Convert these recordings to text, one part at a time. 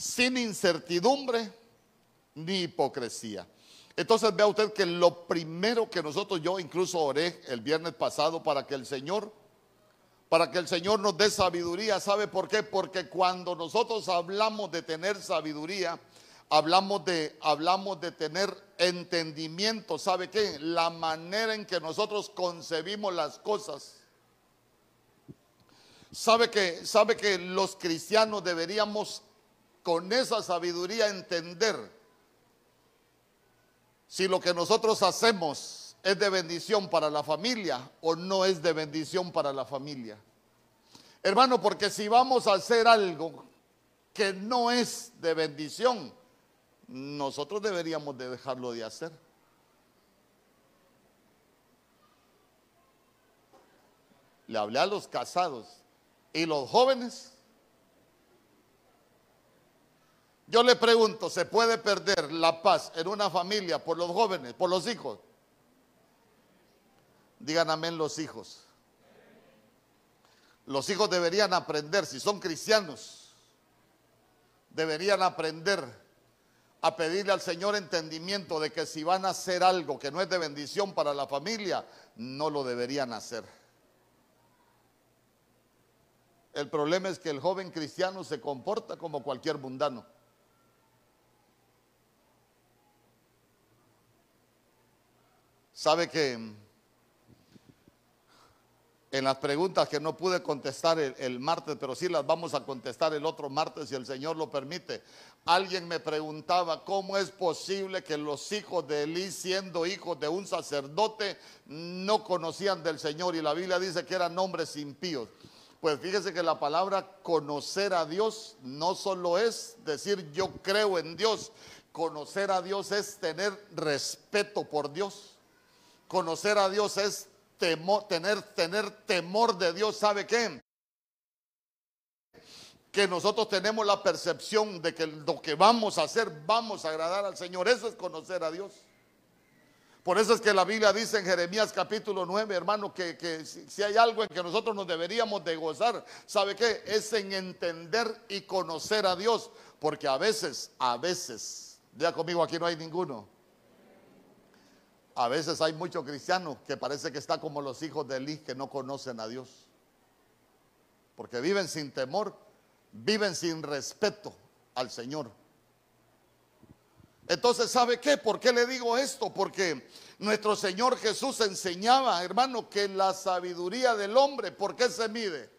sin incertidumbre ni hipocresía. Entonces vea usted que lo primero que nosotros, yo incluso oré el viernes pasado para que el Señor, para que el Señor nos dé sabiduría. ¿Sabe por qué? Porque cuando nosotros hablamos de tener sabiduría, hablamos de, hablamos de tener entendimiento. ¿Sabe qué? La manera en que nosotros concebimos las cosas. ¿Sabe que, sabe que los cristianos deberíamos con esa sabiduría entender si lo que nosotros hacemos es de bendición para la familia o no es de bendición para la familia. Hermano, porque si vamos a hacer algo que no es de bendición, nosotros deberíamos de dejarlo de hacer. Le hablé a los casados y los jóvenes Yo le pregunto, ¿se puede perder la paz en una familia por los jóvenes, por los hijos? Digan amén los hijos. Los hijos deberían aprender, si son cristianos, deberían aprender a pedirle al Señor entendimiento de que si van a hacer algo que no es de bendición para la familia, no lo deberían hacer. El problema es que el joven cristiano se comporta como cualquier mundano. Sabe que en las preguntas que no pude contestar el, martes, pero sí las vamos a contestar el otro martes si el Señor lo permite. Alguien me preguntaba cómo es posible que los hijos de Elí, siendo hijos de un sacerdote, no conocían del Señor y la Biblia dice que eran hombres impíos. Pues fíjese que la palabra conocer a Dios no solo es decir yo creo en Dios, conocer a Dios es tener respeto por Dios. Conocer a Dios es tener, tener temor de Dios. ¿Sabe qué? Que nosotros tenemos la percepción de que lo que vamos a hacer, vamos a agradar al Señor. Eso es conocer a Dios. Por eso es que la Biblia dice en Jeremías capítulo 9, hermano, que, si, hay algo en que nosotros nos deberíamos de gozar, ¿sabe qué? Es en entender y conocer a Dios. Porque a veces, a veces, ya conmigo aquí no hay ninguno. A veces hay muchos cristianos que parece que está como los hijos de Elí que no conocen a Dios. Porque viven sin temor, viven sin respeto al Señor. Entonces, ¿sabe qué? ¿Por qué le digo esto? Porque nuestro Señor Jesús enseñaba, hermano, que la sabiduría del hombre, ¿por qué se mide?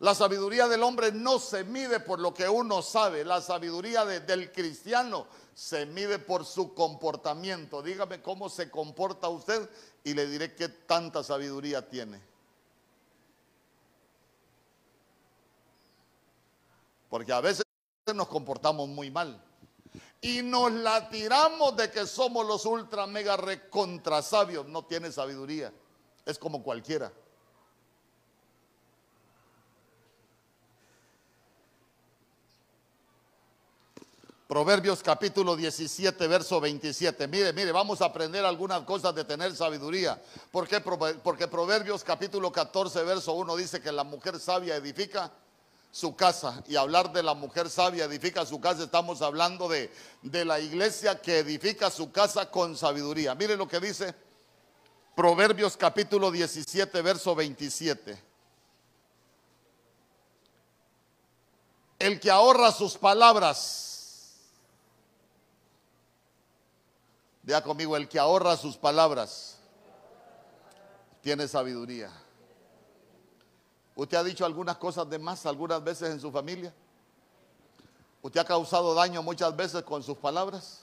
La sabiduría del hombre no se mide por lo que uno sabe, la sabiduría del cristiano se mide por su comportamiento. Dígame cómo se comporta usted y le diré qué tanta sabiduría tiene. Porque a veces nos comportamos muy mal. Y nos la tiramos de que somos los ultra mega recontra sabios. No tiene sabiduría. Es como cualquiera. Proverbios capítulo 17, verso 27. Mire, mire, vamos a aprender algunas cosas de tener sabiduría. ¿Por qué? Porque Proverbios capítulo 14, verso 1 dice que la mujer sabia edifica su casa. Y hablar de la mujer sabia edifica su casa, estamos hablando de, de la iglesia que edifica su casa con sabiduría. Mire lo que dice Proverbios capítulo 17, verso 27. El que ahorra sus palabras Vea conmigo, el que ahorra sus palabras tiene sabiduría. ¿Usted ha dicho algunas cosas de más algunas veces en su familia? ¿Usted ha causado daño muchas veces con sus palabras?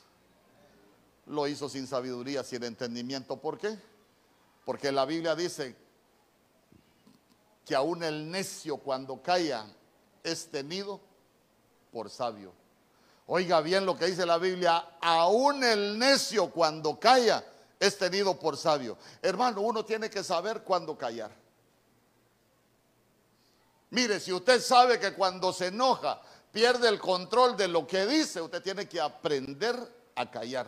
Lo hizo sin sabiduría, sin entendimiento. ¿Por qué? Porque la Biblia dice que aún el necio cuando calla es tenido por sabio. Oiga bien lo que dice la Biblia, aún el necio cuando calla es tenido por sabio. Hermano, uno tiene que saber cuándo callar. Mire, si usted sabe que cuando se enoja pierde el control de lo que dice, usted tiene que aprender a callar.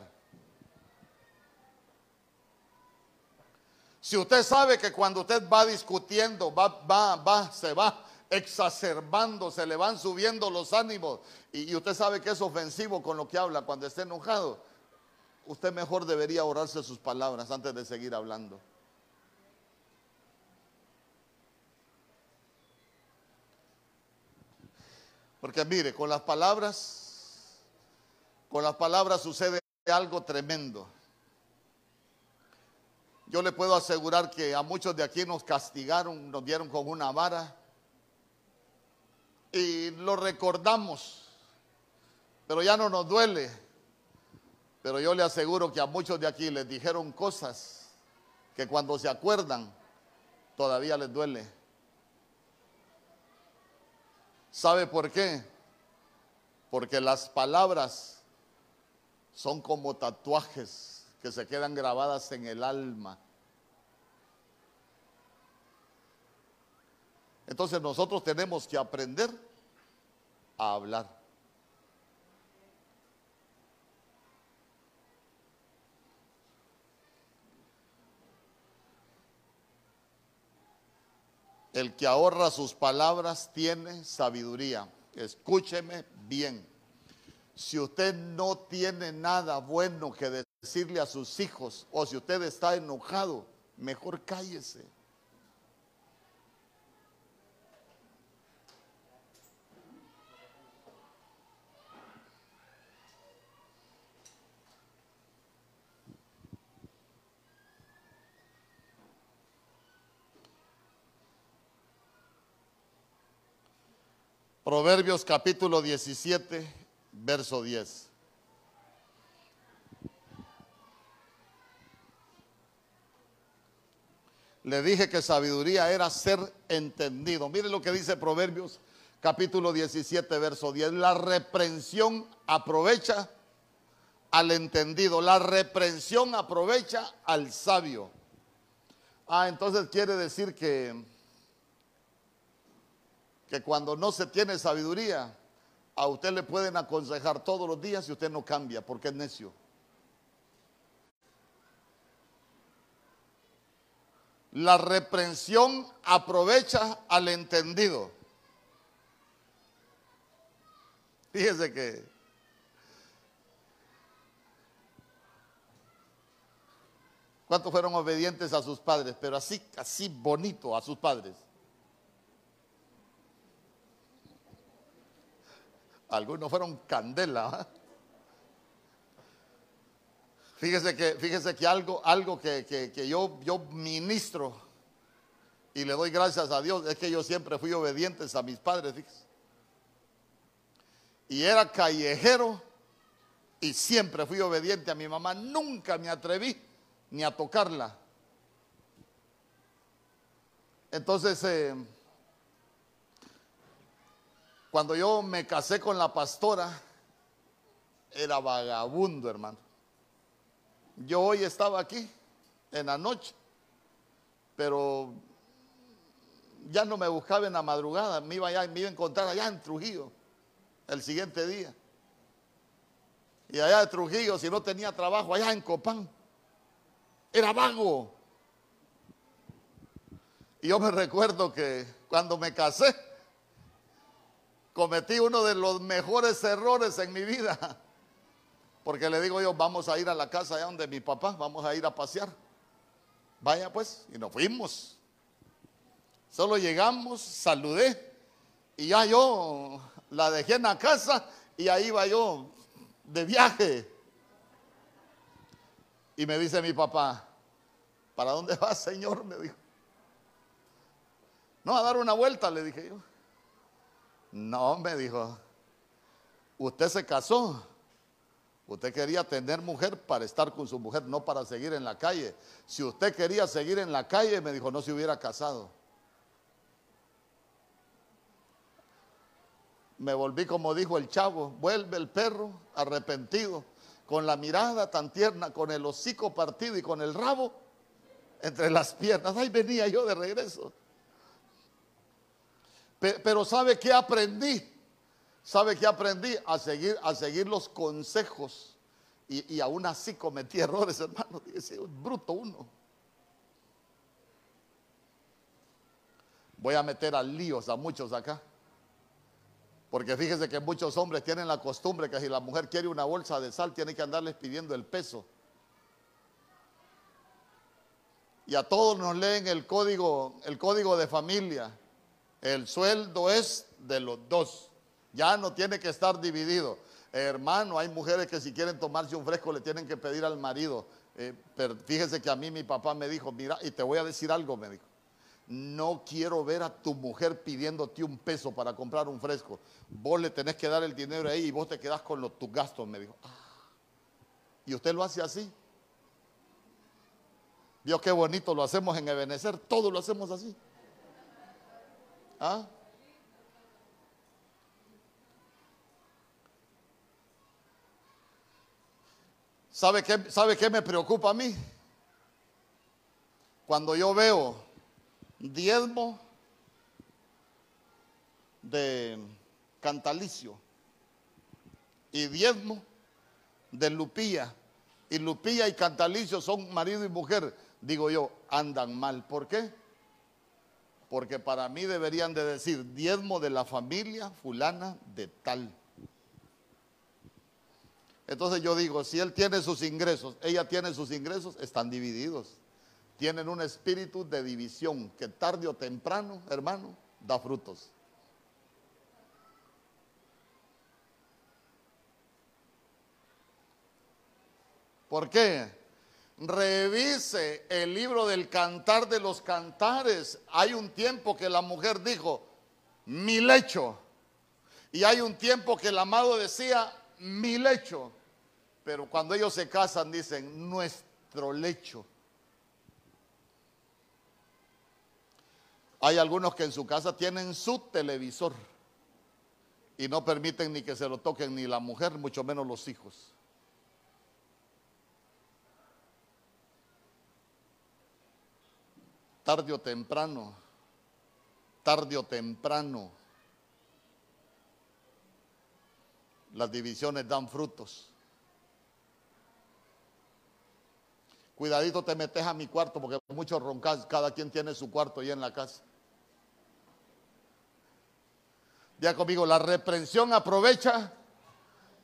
Si usted sabe que cuando usted va discutiendo, va, va, va, se va exacerbando, se le van subiendo los ánimos. Y, usted sabe que es ofensivo con lo que habla cuando esté enojado. Usted mejor debería ahorrarse sus palabras antes de seguir hablando. Porque mire, con las palabras, con las palabras sucede algo tremendo. Yo le puedo asegurar que a muchos de aquí nos castigaron, nos dieron con una vara y lo recordamos, pero ya no nos duele. Pero yo le aseguro que a muchos de aquí les dijeron cosas que cuando se acuerdan todavía les duele. ¿Sabe por qué? Porque las palabras son como tatuajes que se quedan grabadas en el alma. Entonces nosotros tenemos que aprender a hablar. El que ahorra sus palabras tiene sabiduría. Escúcheme bien. Si usted no tiene nada bueno que decirle a sus hijos o si usted está enojado, mejor cállese. Proverbios capítulo 17, verso 10. Le dije que sabiduría era ser entendido. Mire lo que dice Proverbios capítulo 17, verso 10. La reprensión aprovecha al entendido. La reprensión aprovecha al sabio. Ah, entonces quiere decir que que cuando no se tiene sabiduría, a usted le pueden aconsejar todos los días y usted no cambia porque es necio. La reprensión aprovecha al entendido. Fíjese que ¿Cuántos fueron obedientes a sus padres? Pero así, así bonito a sus padres. Algunos fueron candela. Fíjese que, fíjese que algo, algo que, yo, yo ministro y le doy gracias a Dios es que yo siempre fui obediente a mis padres. Y era callejero y siempre fui obediente a mi mamá. Nunca me atreví ni a tocarla. Entonces, eh, cuando yo me casé con la pastora, era vagabundo, hermano. Yo hoy estaba aquí en la noche, pero ya no me buscaba en la madrugada, me iba, me iba a encontrar allá en Trujillo el siguiente día. Y allá de Trujillo, si no tenía trabajo, allá en Copán, era vago. Y yo me recuerdo que cuando me casé, cometí uno de los mejores errores en mi vida. Porque le digo yo, vamos a ir a la casa allá donde mi papá, vamos a ir a pasear. Vaya pues, y nos fuimos. Solo llegamos, saludé y ya yo la dejé en la casa y ahí iba yo de viaje. Y me dice mi papá, ¿para dónde vas, señor? Me dijo. No, a dar una vuelta, le dije yo. No, me dijo, usted se casó. Usted quería tener mujer para estar con su mujer, no para seguir en la calle. Si usted quería seguir en la calle, me dijo, no se hubiera casado. Me volví como dijo el chavo, vuelve el perro arrepentido, con la mirada tan tierna, con el hocico partido y con el rabo entre las piernas. Ahí venía yo de regreso. Pero ¿sabe qué aprendí? ¿Sabe qué aprendí? A seguir, a seguir los consejos. Y, aún así cometí errores, hermano. Dice, bruto uno. Voy a meter a líos a muchos acá. Porque fíjese que muchos hombres tienen la costumbre que si la mujer quiere una bolsa de sal, tiene que andarles pidiendo el peso. Y a todos nos leen el código, el código de familia. El sueldo es de los dos. Ya no tiene que estar dividido. hermano, hay mujeres que si quieren tomarse un fresco le tienen que pedir al marido. Eh, pero fíjese que a mí mi papá me dijo, mira, y te voy a decir algo, me dijo no quiero ver a tu mujer pidiéndote un peso para comprar un fresco. Vos le tenés que dar el dinero ahí y vos te quedás con los, tus gastos, me dijo. Ah. Y usted lo hace así. Dios, qué bonito lo hacemos en Ebenezer, todo lo hacemos así. ¿Ah? ¿Sabe qué, ¿Sabe qué me preocupa a mí? Cuando yo veo diezmo de Cantalicio y diezmo de Lupía. Y Lupía y Cantalicio son marido y mujer. Digo yo, andan mal. ¿Por qué? Porque para mí deberían de decir diezmo de la familia fulana de tal. Entonces yo digo, si él tiene sus ingresos, ella tiene sus ingresos, están divididos tienen un espíritu de división que tarde o temprano, hermano, da frutos. ¿Por qué? Revise el libro del cantar de los cantares. Hay un tiempo que la mujer dijo, mi lecho. Y hay un tiempo que el amado decía, mi lecho. Pero cuando ellos se casan dicen, nuestro lecho. Hay algunos que en su casa tienen su televisor y no permiten ni que se lo toquen ni la mujer, mucho menos los hijos. Tarde o temprano, tarde o temprano, las divisiones dan frutos. Cuidadito te metes a mi cuarto porque muchos roncas, cada quien tiene su cuarto ahí en la casa. Ya conmigo, la reprensión aprovecha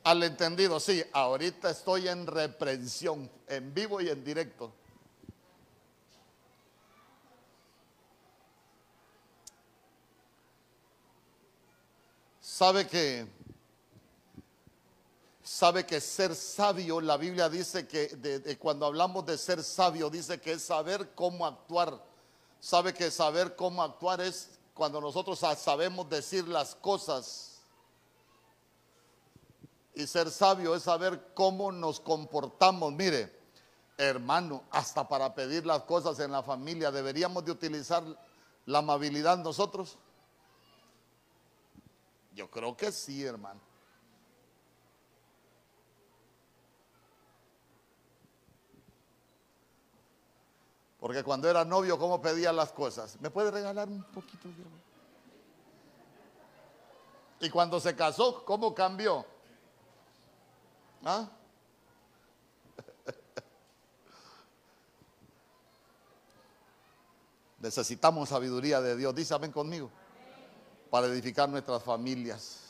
al entendido. Sí, ahorita estoy en reprensión, en vivo y en directo. Sabe que sabe que ser sabio, la Biblia dice que cuando hablamos de ser sabio, dice que es saber cómo actuar. Sabe que saber cómo actuar es cuando nosotros sabemos decir las cosas. Y ser sabio es saber cómo nos comportamos. Mire, hermano, hasta para pedir las cosas en la familia, ¿deberíamos de utilizar la amabilidad nosotros? Yo creo que sí, hermano. Porque cuando era novio, ¿cómo pedía las cosas? ¿Me puede regalar un poquito de Y cuando se casó, ¿cómo cambió? ¿Ah? Necesitamos sabiduría de Dios. Dice amén conmigo. Para edificar nuestras familias.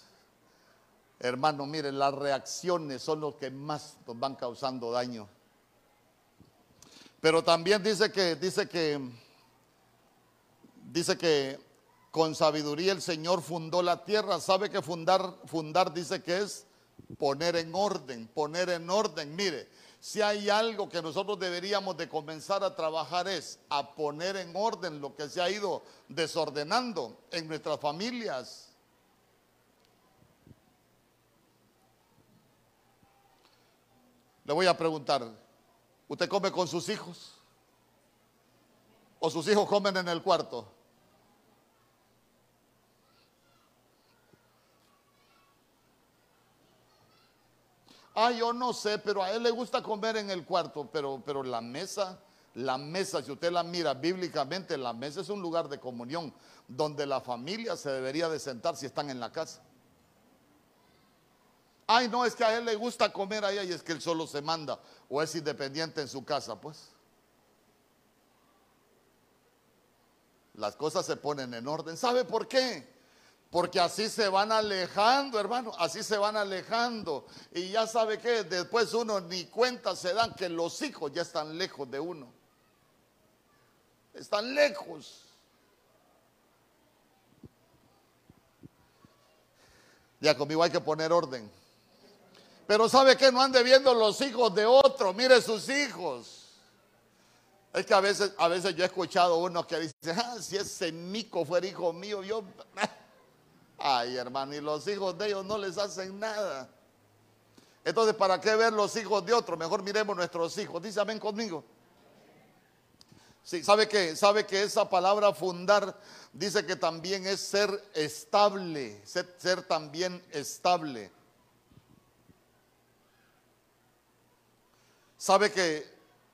Hermano, miren, las reacciones son los que más nos van causando daño. Pero también dice que, dice que, dice que con sabiduría el Señor fundó la tierra. ¿Sabe que fundar, fundar dice que es poner en orden, poner en orden? Mire, si hay algo que nosotros deberíamos de comenzar a trabajar es a poner en orden lo que se ha ido desordenando en nuestras familias. Le voy a preguntar, ¿Usted come con sus hijos? ¿O sus hijos comen en el cuarto? Ah, yo no sé, pero a él le gusta comer en el cuarto, pero, pero la mesa, la mesa, si usted la mira bíblicamente, la mesa es un lugar de comunión donde la familia se debería de sentar si están en la casa. Ay, no, es que a él le gusta comer allá y es que él solo se manda o es independiente en su casa, pues. las cosas se ponen en orden. ¿Sabe por qué? Porque así se van alejando, hermano, así se van alejando. Y ya sabe que después uno ni cuenta se dan que los hijos ya están lejos de uno. Están lejos. Ya conmigo hay que poner orden. Pero sabe que no ande viendo los hijos de otro, mire sus hijos. Es que a veces, a veces yo he escuchado uno que dice, ah, si ese Nico fuera hijo mío, yo... Ay, hermano, y los hijos de ellos no les hacen nada. Entonces, ¿para qué ver los hijos de otro? Mejor miremos nuestros hijos. Dice, amén conmigo. Sí, ¿sabe que Sabe que esa palabra fundar dice que también es ser estable, ser, ser también estable. Sabe que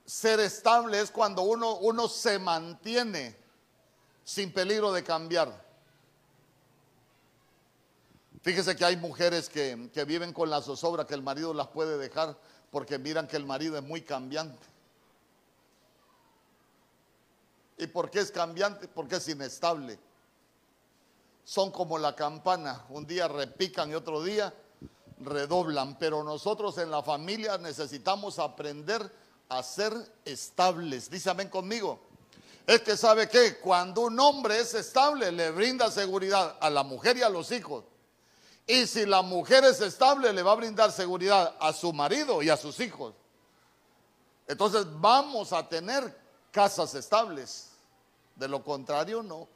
ser estable es cuando uno, uno se mantiene sin peligro de cambiar. Fíjese que hay mujeres que, viven con la zozobra que el marido las puede dejar porque miran que el marido es muy cambiante. ¿Y por qué es cambiante? Porque es inestable. Son como la campana, un día repican y otro día redoblan, pero nosotros en la familia necesitamos aprender a ser estables. Dice amén conmigo. Es que sabe que cuando un hombre es estable le brinda seguridad a la mujer y a los hijos. Y si la mujer es estable le va a brindar seguridad a su marido y a sus hijos. Entonces vamos a tener casas estables. De lo contrario, no.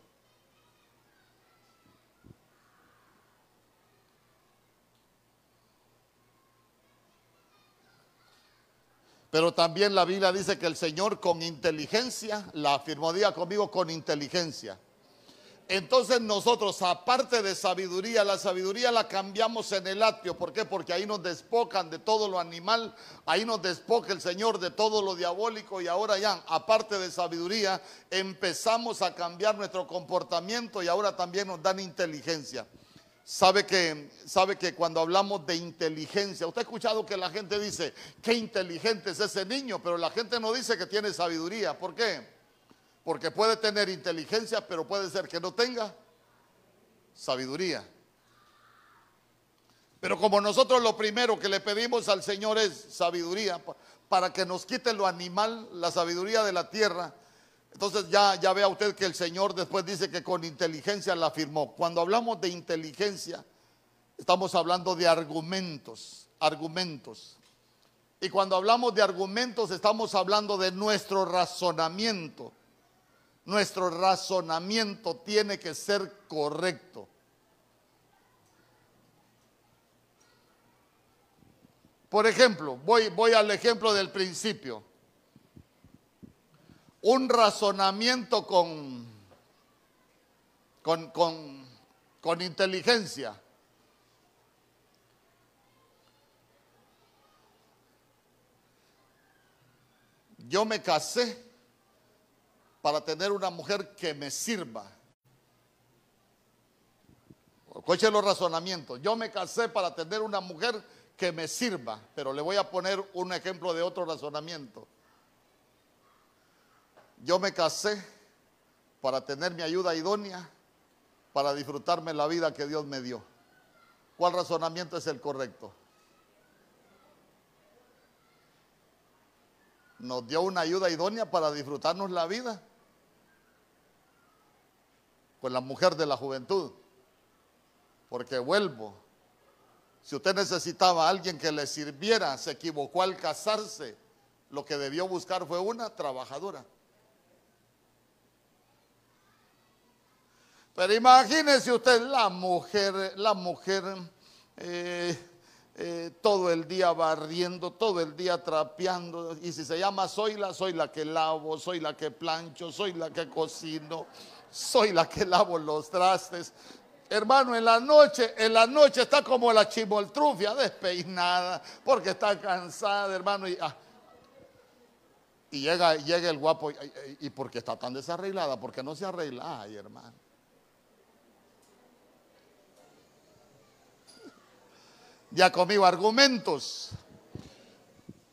Pero también la Biblia dice que el Señor con inteligencia, la afirmó, día conmigo, con inteligencia. Entonces nosotros, aparte de sabiduría, la sabiduría la cambiamos en el atrio. ¿Por qué? Porque ahí nos despocan de todo lo animal, ahí nos despoca el Señor de todo lo diabólico y ahora ya, aparte de sabiduría, empezamos a cambiar nuestro comportamiento y ahora también nos dan inteligencia. Sabe que, sabe que cuando hablamos de inteligencia, usted ha escuchado que la gente dice, qué inteligente es ese niño, pero la gente no dice que tiene sabiduría. ¿Por qué? Porque puede tener inteligencia, pero puede ser que no tenga sabiduría. Pero como nosotros lo primero que le pedimos al Señor es sabiduría, para que nos quite lo animal, la sabiduría de la tierra, entonces ya, ya vea usted que el Señor después dice que con inteligencia la afirmó. Cuando hablamos de inteligencia, estamos hablando de argumentos, argumentos. Y cuando hablamos de argumentos, estamos hablando de nuestro razonamiento. Nuestro razonamiento tiene que ser correcto. Por ejemplo, voy, al ejemplo del principio un razonamiento con, con, con, inteligencia. Yo me casé para tener una mujer que me sirva. Escuche los razonamientos. Yo me casé para tener una mujer que me sirva, pero le voy a poner un ejemplo de otro razonamiento. Yo me casé para tener mi ayuda idónea, para disfrutarme la vida que Dios me dio. ¿Cuál razonamiento es el correcto? Nos dio una ayuda idónea para disfrutarnos la vida con la mujer de la juventud. Porque vuelvo, si usted necesitaba a alguien que le sirviera, se equivocó al casarse, lo que debió buscar fue una trabajadora. Pero imagínese usted la mujer, la mujer eh, eh, todo el día barriendo, todo el día trapeando. Y si se llama soy la, soy la que lavo, soy la que plancho, soy la que cocino, soy la que lavo los trastes. Hermano, en la noche, en la noche está como la chimoltrufia, despeinada, porque está cansada, hermano. Y, ah, llega, llega el guapo, y, y porque está tan desarreglada, porque no se arregla. Ay, hermano. Ya conmigo, argumentos.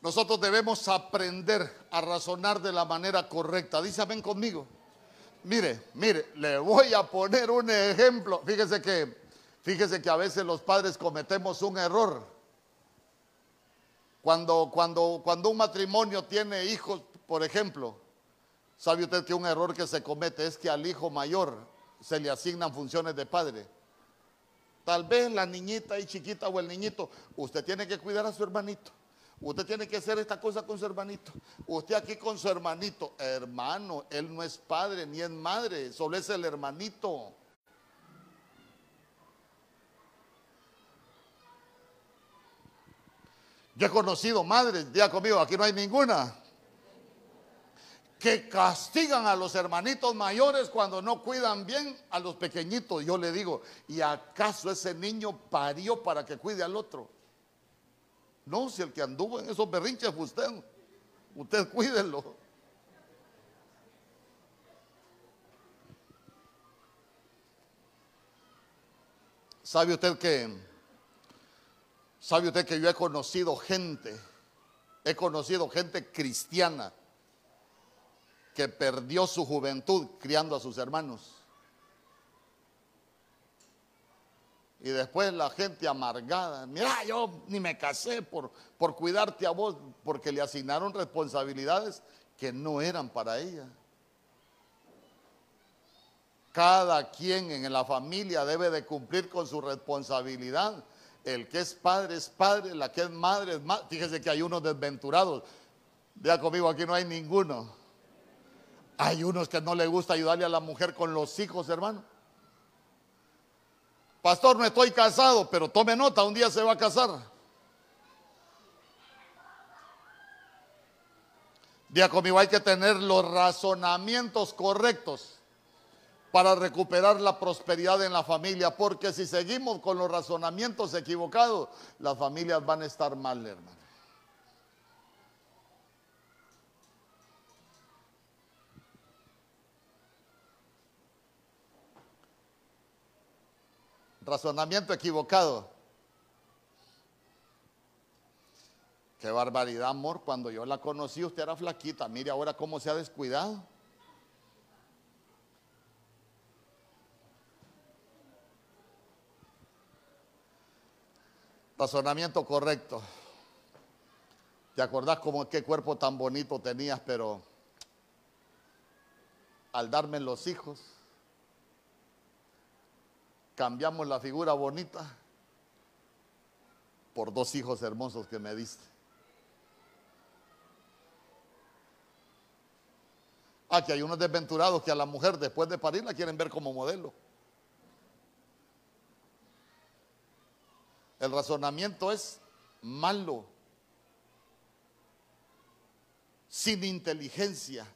Nosotros debemos aprender a razonar de la manera correcta. Dice, ven conmigo. Mire, mire, le voy a poner un ejemplo. Fíjese que, fíjese que a veces los padres cometemos un error. Cuando, cuando, cuando un matrimonio tiene hijos, por ejemplo, ¿sabe usted que un error que se comete es que al hijo mayor se le asignan funciones de padre? Tal vez la niñita y chiquita o el niñito, usted tiene que cuidar a su hermanito. Usted tiene que hacer esta cosa con su hermanito. Usted aquí con su hermanito. Hermano, él no es padre ni es madre, solo es el hermanito. Yo he conocido madres, ya conmigo, aquí no hay ninguna, que castigan a los hermanitos mayores cuando no cuidan bien a los pequeñitos. Yo le digo, ¿y acaso ese niño parió para que cuide al otro? No, si el que anduvo en esos berrinches fue usted, usted cuídelo. ¿Sabe usted que ¿Sabe usted que yo he conocido gente, he conocido gente cristiana que perdió su juventud criando a sus hermanos? Y después la gente amargada, mira, yo ni me casé por, por cuidarte a vos, porque le asignaron responsabilidades que no eran para ella. Cada quien en la familia debe de cumplir con su responsabilidad el que es padre es padre, la que es madre es madre. Fíjese que hay unos desventurados. Vea conmigo, aquí no hay ninguno. Hay unos que no le gusta ayudarle a la mujer con los hijos, hermano. Pastor, no estoy casado, pero tome nota, un día se va a casar. Vea conmigo, hay que tener los razonamientos correctos para recuperar la prosperidad en la familia, porque si seguimos con los razonamientos equivocados, las familias van a estar mal, hermano. Razonamiento equivocado. Qué barbaridad, amor. Cuando yo la conocí, usted era flaquita. Mire ahora cómo se ha descuidado. Razonamiento correcto. ¿Te acordás como qué cuerpo tan bonito tenías, pero al darme los hijos, cambiamos la figura bonita por dos hijos hermosos que me diste? Que hay unos desventurados que a la mujer después de parir la quieren ver como modelo. El razonamiento es malo, sin inteligencia.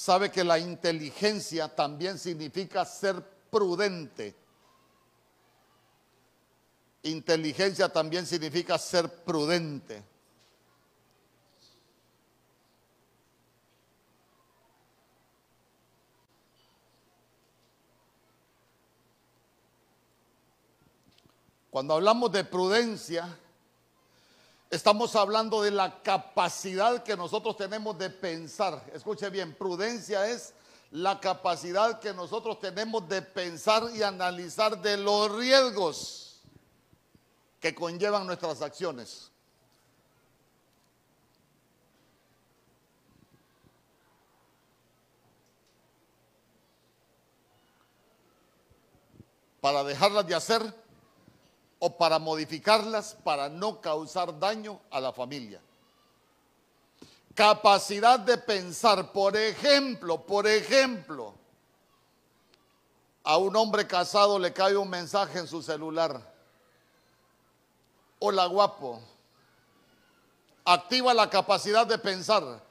Sabe que la inteligencia también significa ser prudente. Inteligencia también significa ser prudente. Cuando hablamos de prudencia, estamos hablando de la capacidad que nosotros tenemos de pensar. Escuche bien, prudencia es la capacidad que nosotros tenemos de pensar y analizar de los riesgos que conllevan nuestras acciones. Para dejarlas de hacer o para modificarlas para no causar daño a la familia. Capacidad de pensar, por ejemplo, por ejemplo, a un hombre casado le cae un mensaje en su celular. Hola guapo. Activa la capacidad de pensar.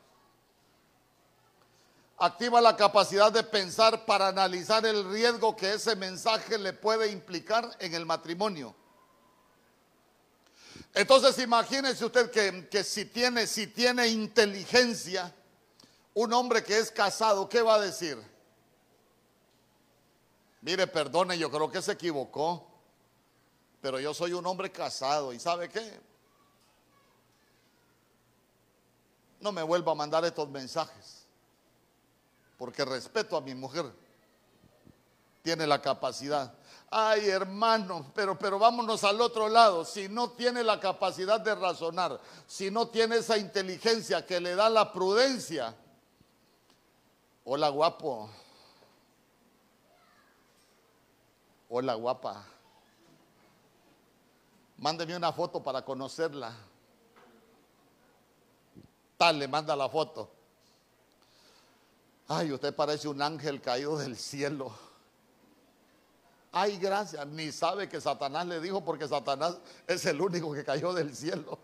Activa la capacidad de pensar para analizar el riesgo que ese mensaje le puede implicar en el matrimonio. Entonces imagínese usted que, si, tiene, si tiene inteligencia, un hombre que es casado, ¿qué va a decir? Mire, perdone, yo creo que se equivocó, pero yo soy un hombre casado y ¿sabe qué? no me vuelva a mandar estos mensajes, porque respeto a mi mujer, tiene la capacidad. Ay, hermano, pero, pero vámonos al otro lado. Si no tiene la capacidad de razonar, si no tiene esa inteligencia que le da la prudencia. Hola, guapo. Hola, guapa. Mándeme una foto para conocerla. Tal, le manda la foto. Ay, usted parece un ángel caído del cielo. Ay, gracias. Ni sabe que Satanás le dijo porque Satanás es el único que cayó del cielo.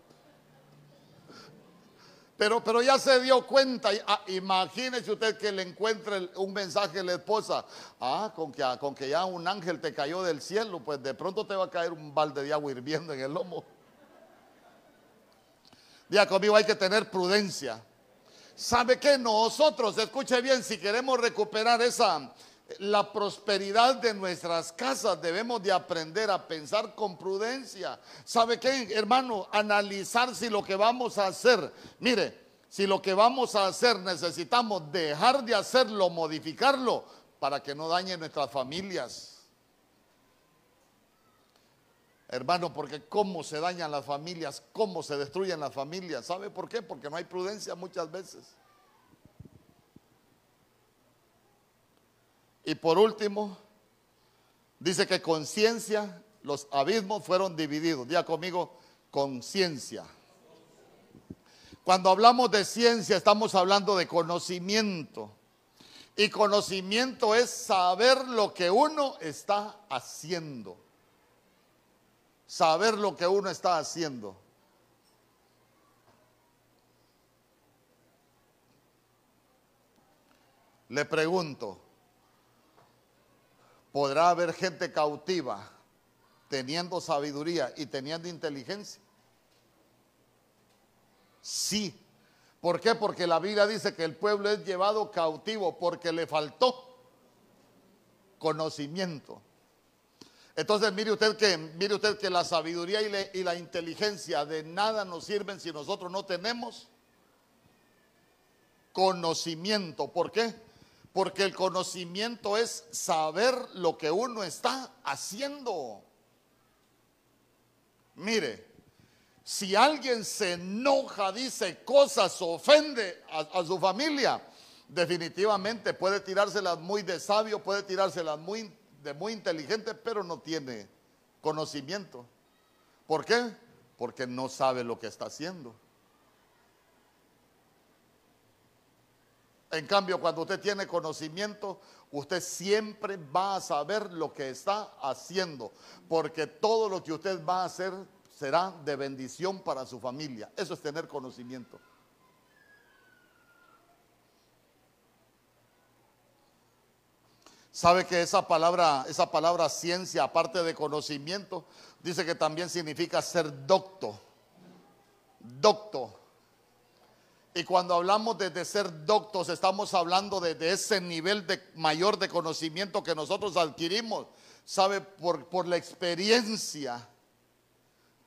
Pero, pero ya se dio cuenta. Ah, imagínese usted que le encuentre un mensaje a la esposa. Ah, con que, con que ya un ángel te cayó del cielo, pues de pronto te va a caer un balde de agua hirviendo en el lomo. Día conmigo hay que tener prudencia. ¿Sabe qué? Nosotros, escuche bien, si queremos recuperar esa, la prosperidad de nuestras casas debemos de aprender a pensar con prudencia. ¿Sabe qué, hermano? Analizar si lo que vamos a hacer, mire, si lo que vamos a hacer necesitamos dejar de hacerlo, modificarlo, para que no dañe nuestras familias. Hermano, porque cómo se dañan las familias, cómo se destruyen las familias. ¿Sabe por qué? Porque no hay prudencia muchas veces. Y por último, dice que conciencia, los abismos fueron divididos. Diga conmigo, conciencia. Cuando hablamos de ciencia, estamos hablando de conocimiento. Y conocimiento es saber lo que uno está haciendo. Saber lo que uno está haciendo. Le pregunto, ¿Podrá haber gente cautiva teniendo sabiduría y teniendo inteligencia? Sí. ¿Por qué? Porque la Biblia dice que el pueblo es llevado cautivo porque le faltó conocimiento. Entonces mire usted que, mire usted que la sabiduría y, y la inteligencia de nada nos sirven si nosotros no tenemos conocimiento. ¿Por qué? Porque el conocimiento es saber lo que uno está haciendo. Mire, si alguien se enoja, dice cosas, ofende a, su familia, definitivamente puede tirárselas muy de sabio, puede tirárselas muy, de muy inteligente, pero no tiene conocimiento. ¿Por qué? Porque no sabe lo que está haciendo. En cambio, cuando usted tiene conocimiento, usted siempre va a saber lo que está haciendo, porque todo lo que usted va a hacer será de bendición para su familia. Eso es tener conocimiento. Sabe que esa palabra, esa palabra ciencia, aparte de conocimiento, dice que también significa ser docto. Docto. Y cuando hablamos de, ser doctos, estamos hablando de, ese nivel de mayor de conocimiento que nosotros adquirimos, ¿sabe? Por, la experiencia.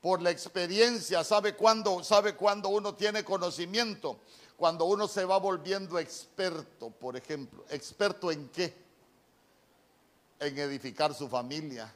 Por la experiencia, ¿sabe cuándo, ¿sabe cuándo uno tiene conocimiento? Cuando uno se va volviendo experto, por ejemplo. ¿Experto en qué? En edificar su familia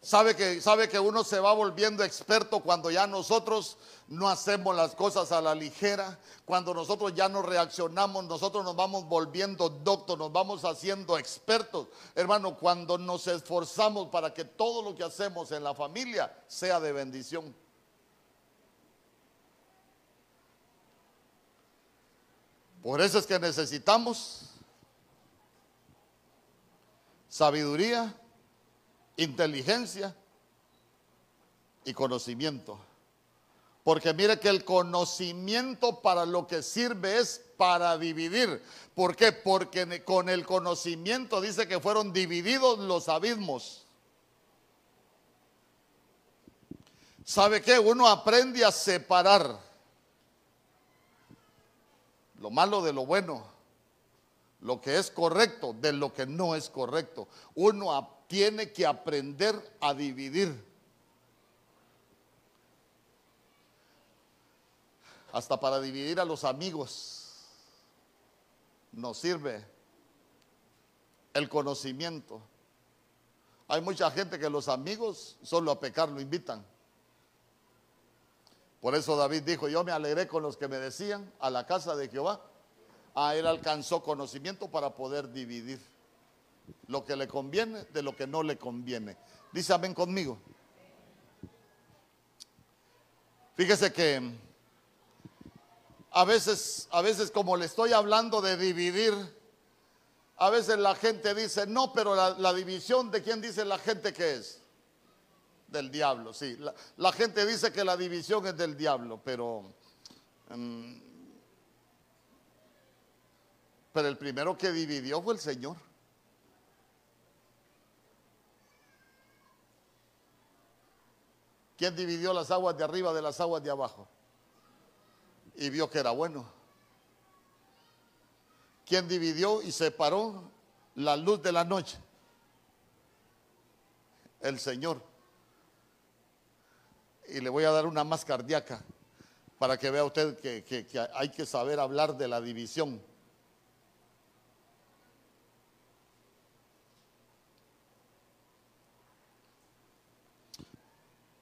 Sabe que, sabe que uno se va volviendo experto cuando ya nosotros no hacemos las cosas a la ligera, cuando nosotros ya no reaccionamos, nosotros nos vamos volviendo doctos, nos vamos haciendo expertos. Hermano, cuando nos esforzamos para que todo lo que hacemos en la familia sea de bendición. Por eso es que necesitamos sabiduría inteligencia y conocimiento. Porque mire que el conocimiento para lo que sirve es para dividir. ¿Por qué? Porque con el conocimiento dice que fueron divididos los abismos. ¿Sabe qué? Uno aprende a separar lo malo de lo bueno, lo que es correcto de lo que no es correcto. Uno aprende tiene que aprender a dividir. Hasta para dividir a los amigos nos sirve el conocimiento. Hay mucha gente que los amigos solo a pecar lo invitan. Por eso David dijo, yo me alegré con los que me decían a la casa de Jehová. Ah, él alcanzó conocimiento para poder dividir lo que le conviene de lo que no le conviene. Dice amén conmigo. Fíjese que a veces, a veces como le estoy hablando de dividir, a veces la gente dice, no, pero la, división de quién dice la gente que es? Del diablo, sí. La, gente dice que la división es del diablo, pero... Mm, pero el primero que dividió fue el Señor. ¿Quién dividió las aguas de arriba de las aguas de abajo? Y vio que era bueno. ¿Quién dividió y separó la luz de la noche? El Señor. Y le voy a dar una más cardíaca para que vea usted que, hay que saber hablar de la división.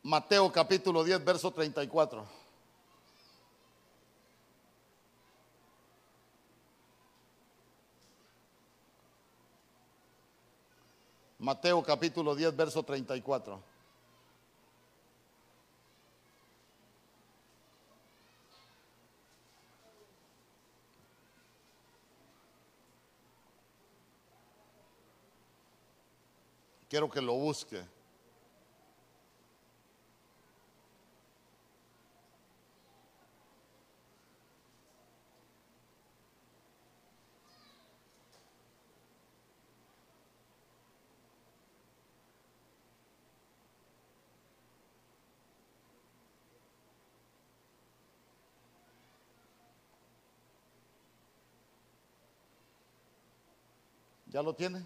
Mateo capítulo 10, verso 34. Mateo capítulo 10, verso 34. Quiero que lo busque. ¿Ya lo tiene?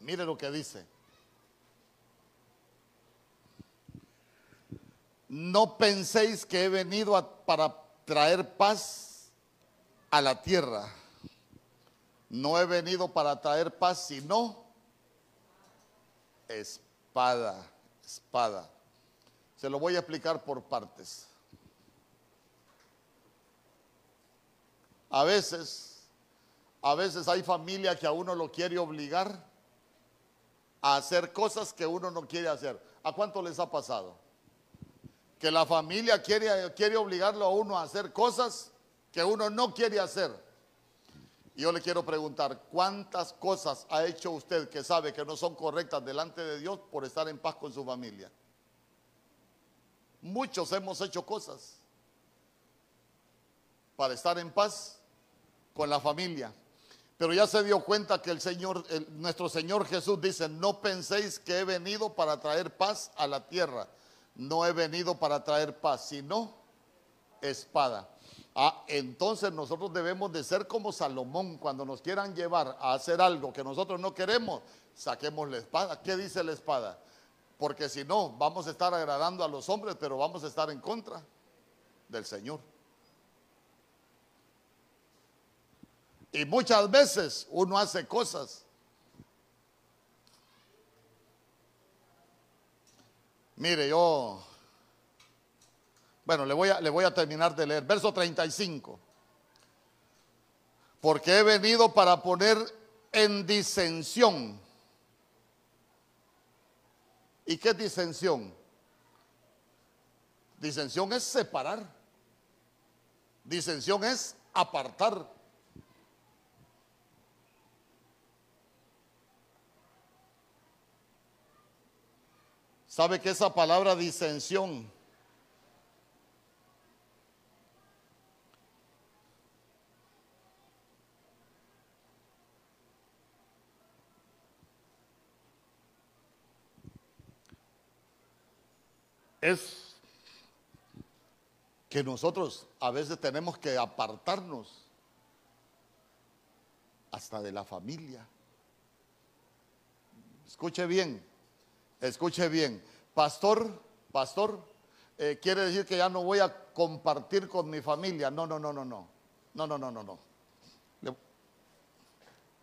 Mire lo que dice. No penséis que he venido para traer paz a la tierra. No he venido para traer paz, sino espada, espada. Se lo voy a explicar por partes. A veces, a veces hay familia que a uno lo quiere obligar a hacer cosas que uno no quiere hacer. ¿A cuánto les ha pasado? Que la familia quiere, quiere obligarlo a uno a hacer cosas que uno no quiere hacer. Y yo le quiero preguntar, ¿cuántas cosas ha hecho usted que sabe que no son correctas delante de Dios por estar en paz con su familia? Muchos hemos hecho cosas para estar en paz con la familia. Pero ya se dio cuenta que el Señor, nuestro Señor Jesús dice, no penséis que he venido para traer paz a la tierra. No he venido para traer paz, sino espada. Ah, entonces nosotros debemos de ser como Salomón. Cuando nos quieran llevar a hacer algo que nosotros no queremos, saquemos la espada. ¿Qué dice la espada? Porque si no, vamos a estar agradando a los hombres, pero vamos a estar en contra del Señor. Y muchas veces uno hace cosas. Mire, yo, bueno, le voy a, le voy a terminar de leer. Verso 35. Porque he venido para poner en disensión. ¿Y qué es disensión? Disensión es separar. Disensión es apartar. ¿Sabe que esa palabra disensión es que nosotros a veces tenemos que apartarnos hasta de la familia. Escuche bien, Escuche bien, pastor, pastor, eh, quiere decir que ya no voy a compartir con mi familia. No, no, no, no, no. No, no, no, no, no.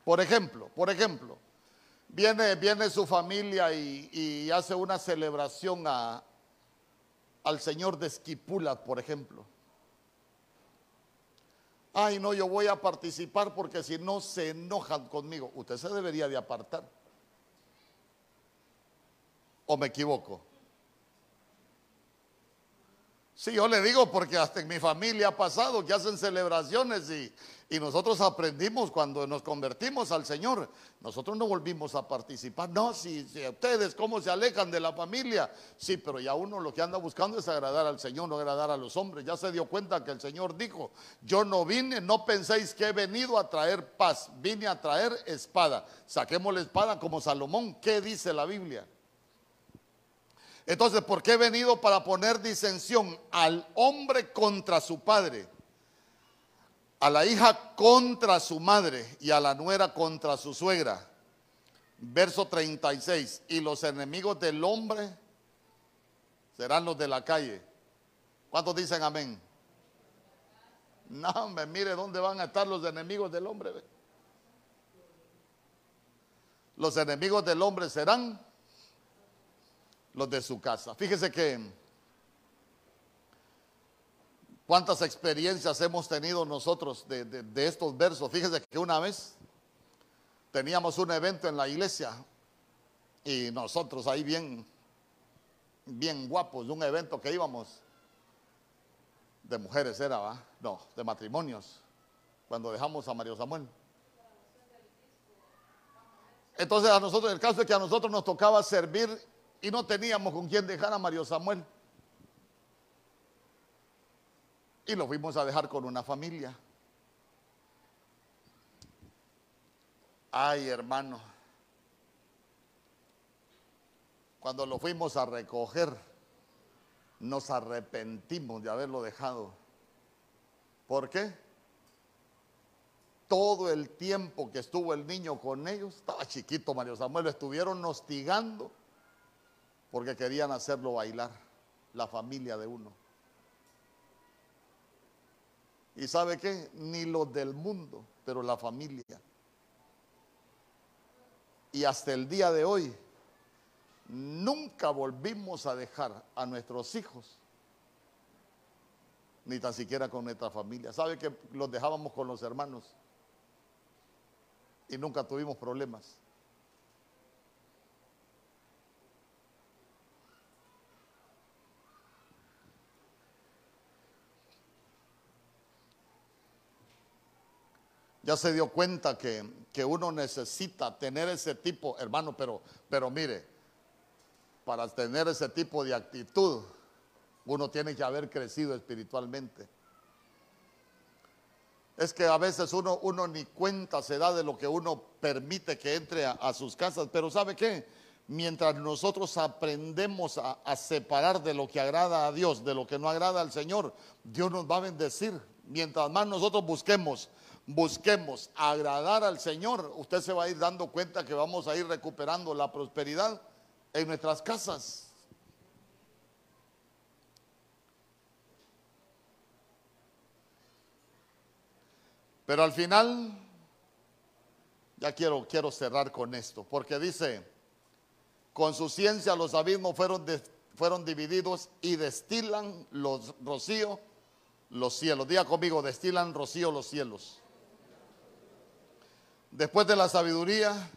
Por ejemplo, por ejemplo, viene, viene su familia y, hace una celebración a, al Señor de Esquipulas, por ejemplo. Ay, no, yo voy a participar porque si no se enojan conmigo. Usted se debería de apartar. ¿O me equivoco? Sí, yo le digo porque hasta en mi familia ha pasado que hacen celebraciones y, nosotros aprendimos cuando nos convertimos al Señor. Nosotros no volvimos a participar. No, si, si, ustedes cómo se alejan de la familia. Sí, pero ya uno lo que anda buscando es agradar al Señor, no agradar a los hombres. Ya se dio cuenta que el Señor dijo, yo no vine, no penséis que he venido a traer paz, vine a traer espada. Saquemos la espada como Salomón. ¿Qué dice la Biblia? Entonces, ¿por qué he venido para poner disensión al hombre contra su padre? A la hija contra su madre y a la nuera contra su suegra. Verso 36. Y los enemigos del hombre serán los de la calle. ¿Cuántos dicen amén? No, me mire dónde van a estar los enemigos del hombre. Los enemigos del hombre serán los de su casa. Fíjese que cuántas experiencias hemos tenido nosotros de, estos versos. Fíjese que una vez teníamos un evento en la iglesia y nosotros ahí bien, bien guapos, de un evento que íbamos de mujeres era, ¿va? No, de matrimonios, cuando dejamos a Mario Samuel. Entonces a nosotros, el caso es que a nosotros nos tocaba servir y no teníamos con quién dejar a Mario Samuel. Y lo fuimos a dejar con una familia. Ay, hermano. Cuando lo fuimos a recoger, nos arrepentimos de haberlo dejado. ¿Por qué? Todo el tiempo que estuvo el niño con ellos, estaba chiquito Mario Samuel, lo estuvieron hostigando porque querían hacerlo bailar, la familia de uno. ¿Y sabe qué? Ni los del mundo, pero la familia. Y hasta el día de hoy, nunca volvimos a dejar a nuestros hijos, ni tan siquiera con nuestra familia. ¿Sabe que los dejábamos con los hermanos? Y nunca tuvimos problemas. Ya se dio cuenta que, uno necesita tener ese tipo, hermano, pero, pero mire, para tener ese tipo de actitud, uno tiene que haber crecido espiritualmente. Es que a veces uno, uno ni cuenta se da de lo que uno permite que entre a, sus casas, pero ¿sabe qué? Mientras nosotros aprendemos a separar de lo que agrada a Dios, de lo que no agrada al Señor, Dios nos va a bendecir. Mientras más nosotros busquemos busquemos agradar al Señor, usted se va a ir dando cuenta que vamos a ir recuperando la prosperidad en nuestras casas. Pero al final, ya quiero, quiero cerrar con esto, porque dice, con su ciencia los abismos fueron, fueron divididos y destilan los rocíos los cielos. Diga conmigo, destilan rocío los cielos. Después de la sabiduría,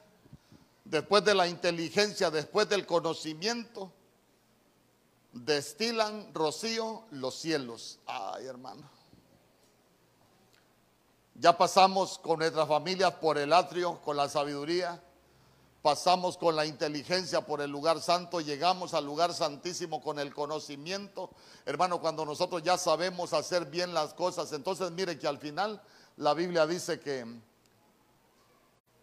después de la inteligencia, después del conocimiento, destilan rocío los cielos. Ay, hermano. Ya pasamos con nuestras familias por el atrio, con la sabiduría. Pasamos con la inteligencia por el lugar santo, llegamos al lugar santísimo con el conocimiento. Hermano, cuando nosotros ya sabemos hacer bien las cosas, entonces mire que al final la Biblia dice que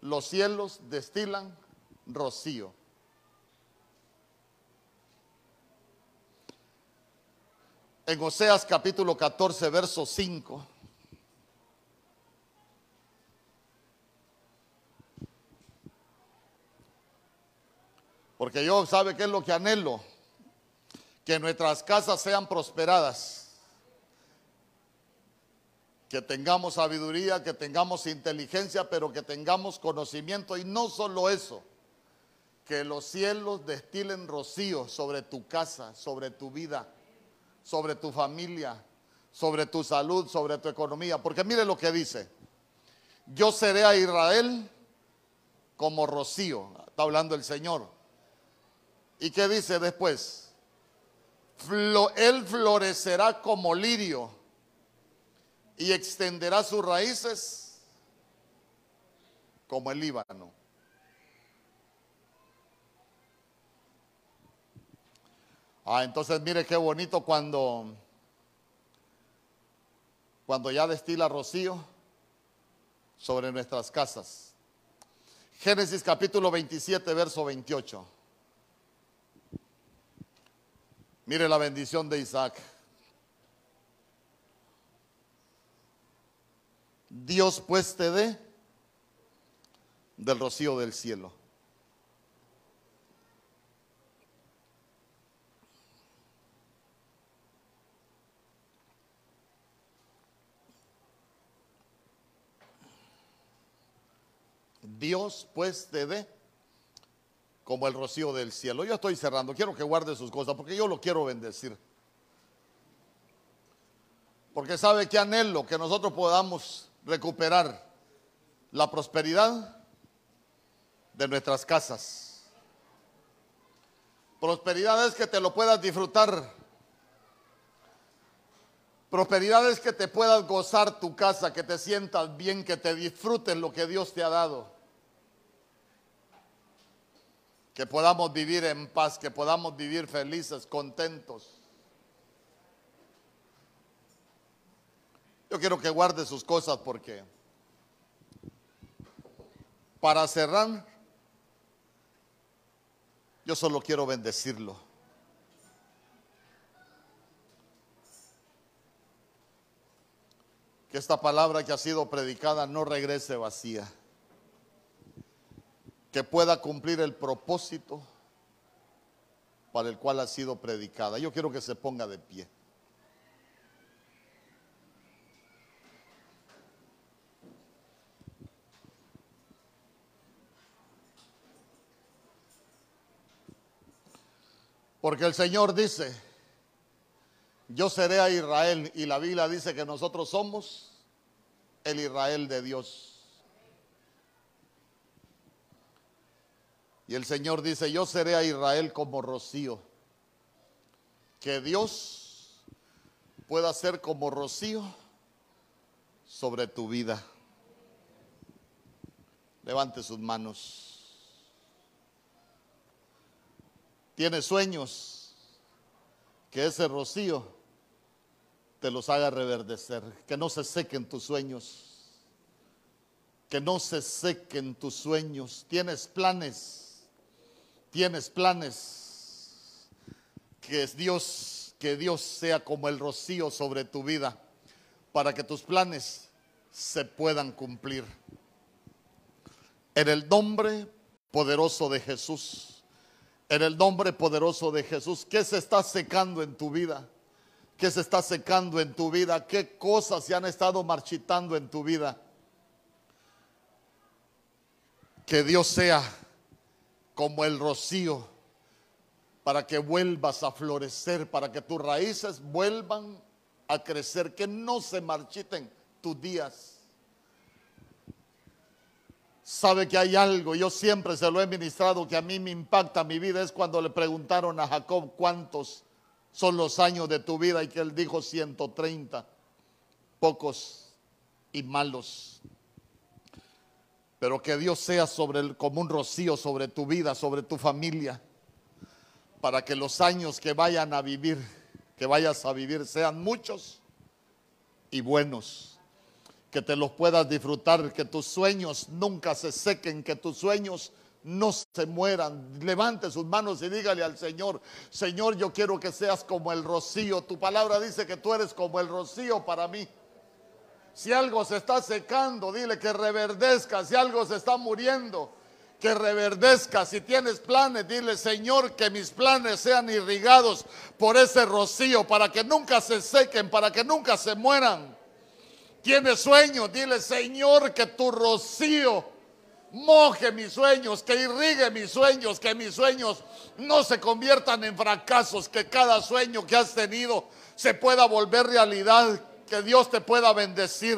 los cielos destilan rocío. En Oseas capítulo 14, verso 5. Porque yo sabe qué es lo que anhelo. Que nuestras casas sean prosperadas. Que tengamos sabiduría, que tengamos inteligencia, pero que tengamos conocimiento. Y no solo eso, que los cielos destilen rocío sobre tu casa, sobre tu vida, sobre tu familia, sobre tu salud, sobre tu economía. Porque mire lo que dice. Yo seré a Israel como rocío. Está hablando el Señor. ¿Y qué dice después? él florecerá como lirio y extenderá sus raíces como el Líbano. Ah, entonces mire qué bonito cuando cuando ya destila rocío sobre nuestras casas. Génesis capítulo 27, verso 28. Mire la bendición de Isaac. Dios pues te dé del rocío del cielo. Dios pues te dé como el rocío del cielo. Yo estoy cerrando, quiero que guarde sus cosas porque yo lo quiero bendecir. Porque sabe que anhelo que nosotros podamos recuperar la prosperidad de nuestras casas. Prosperidad es que te lo puedas disfrutar. Prosperidad es que te puedas gozar tu casa, que te sientas bien, que te disfrutes lo que Dios te ha dado que podamos vivir en paz, que podamos vivir felices, contentos. Yo quiero que guarde sus cosas porque para cerrar, yo solo quiero bendecirlo. Que esta palabra que ha sido predicada no regrese vacía que pueda cumplir el propósito para el cual ha sido predicada. Yo quiero que se ponga de pie. Porque el Señor dice, yo seré a Israel y la Biblia dice que nosotros somos el Israel de Dios. Y el Señor dice, yo seré a Israel como rocío. Que Dios pueda ser como rocío sobre tu vida. Levante sus manos. Tienes sueños, que ese rocío te los haga reverdecer, que no se sequen tus sueños, que no se sequen tus sueños. Tienes planes tienes planes, que Dios, que Dios sea como el rocío sobre tu vida, para que tus planes se puedan cumplir. En el nombre poderoso de Jesús, en el nombre poderoso de Jesús, ¿qué se está secando en tu vida? ¿Qué se está secando en tu vida? ¿Qué cosas se han estado marchitando en tu vida? Que Dios sea como el rocío, para que vuelvas a florecer, para que tus raíces vuelvan a crecer, que no se marchiten tus días. Sabe que hay algo, yo siempre se lo he ministrado, que a mí me impacta mi vida, es cuando le preguntaron a Jacob cuántos son los años de tu vida y que él dijo 130, pocos y malos. Pero que Dios sea sobre el, como un rocío sobre tu vida, sobre tu familia, para que los años que vayan a vivir, que vayas a vivir, sean muchos y buenos, que te los puedas disfrutar, que tus sueños nunca se sequen, que tus sueños no se mueran. Levante sus manos y dígale al Señor, Señor, yo quiero que seas como el rocío. Tu palabra dice que tú eres como el rocío para mí. Si algo se está secando, dile que reverdezca. Si algo se está muriendo, que reverdezca. Si tienes planes, dile, Señor, que mis planes sean irrigados por ese rocío, para que nunca se sequen, para que nunca se mueran. Tienes sueños, dile, Señor, que tu rocío moje mis sueños, que irrigue mis sueños, que mis sueños no se conviertan en fracasos, que cada sueño que has tenido se pueda volver realidad, que Dios te pueda bendecir.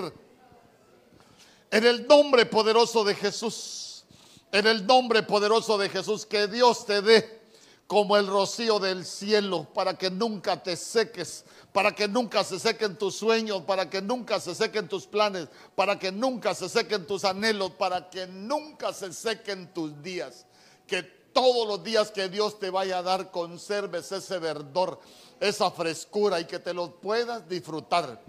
En el nombre poderoso de Jesús, en el nombre poderoso de Jesús, que Dios te dé como el rocío del cielo para que nunca te seques, para que nunca se sequen tus sueños, para que nunca se sequen tus planes, para que nunca se sequen tus anhelos, para que nunca se sequen tus días. Que todos los días que Dios te vaya a dar conserves ese verdor, esa frescura y que te lo puedas disfrutar.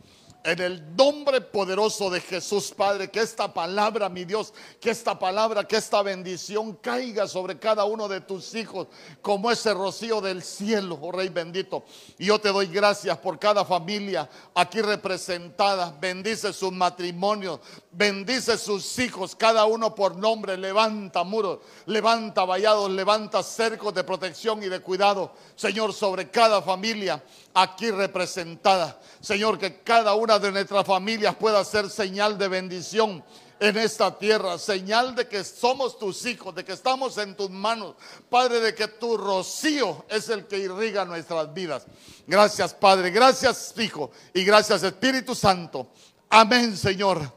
En el nombre poderoso de Jesús, Padre, que esta palabra, mi Dios, que esta palabra, que esta bendición caiga sobre cada uno de tus hijos como ese rocío del cielo, oh Rey bendito. Y yo te doy gracias por cada familia aquí representada. Bendice sus matrimonios, bendice sus hijos, cada uno por nombre. Levanta muros, levanta vallados, levanta cercos de protección y de cuidado, Señor, sobre cada familia aquí representada. Señor, que cada de nuestras familias pueda ser señal de bendición en esta tierra, señal de que somos tus hijos, de que estamos en tus manos, Padre, de que tu rocío es el que irriga nuestras vidas. Gracias, Padre, gracias, Hijo, y gracias, Espíritu Santo. Amén, Señor.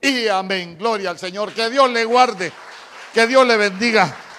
Y amén. Gloria al Señor. Que Dios le guarde, que Dios le bendiga.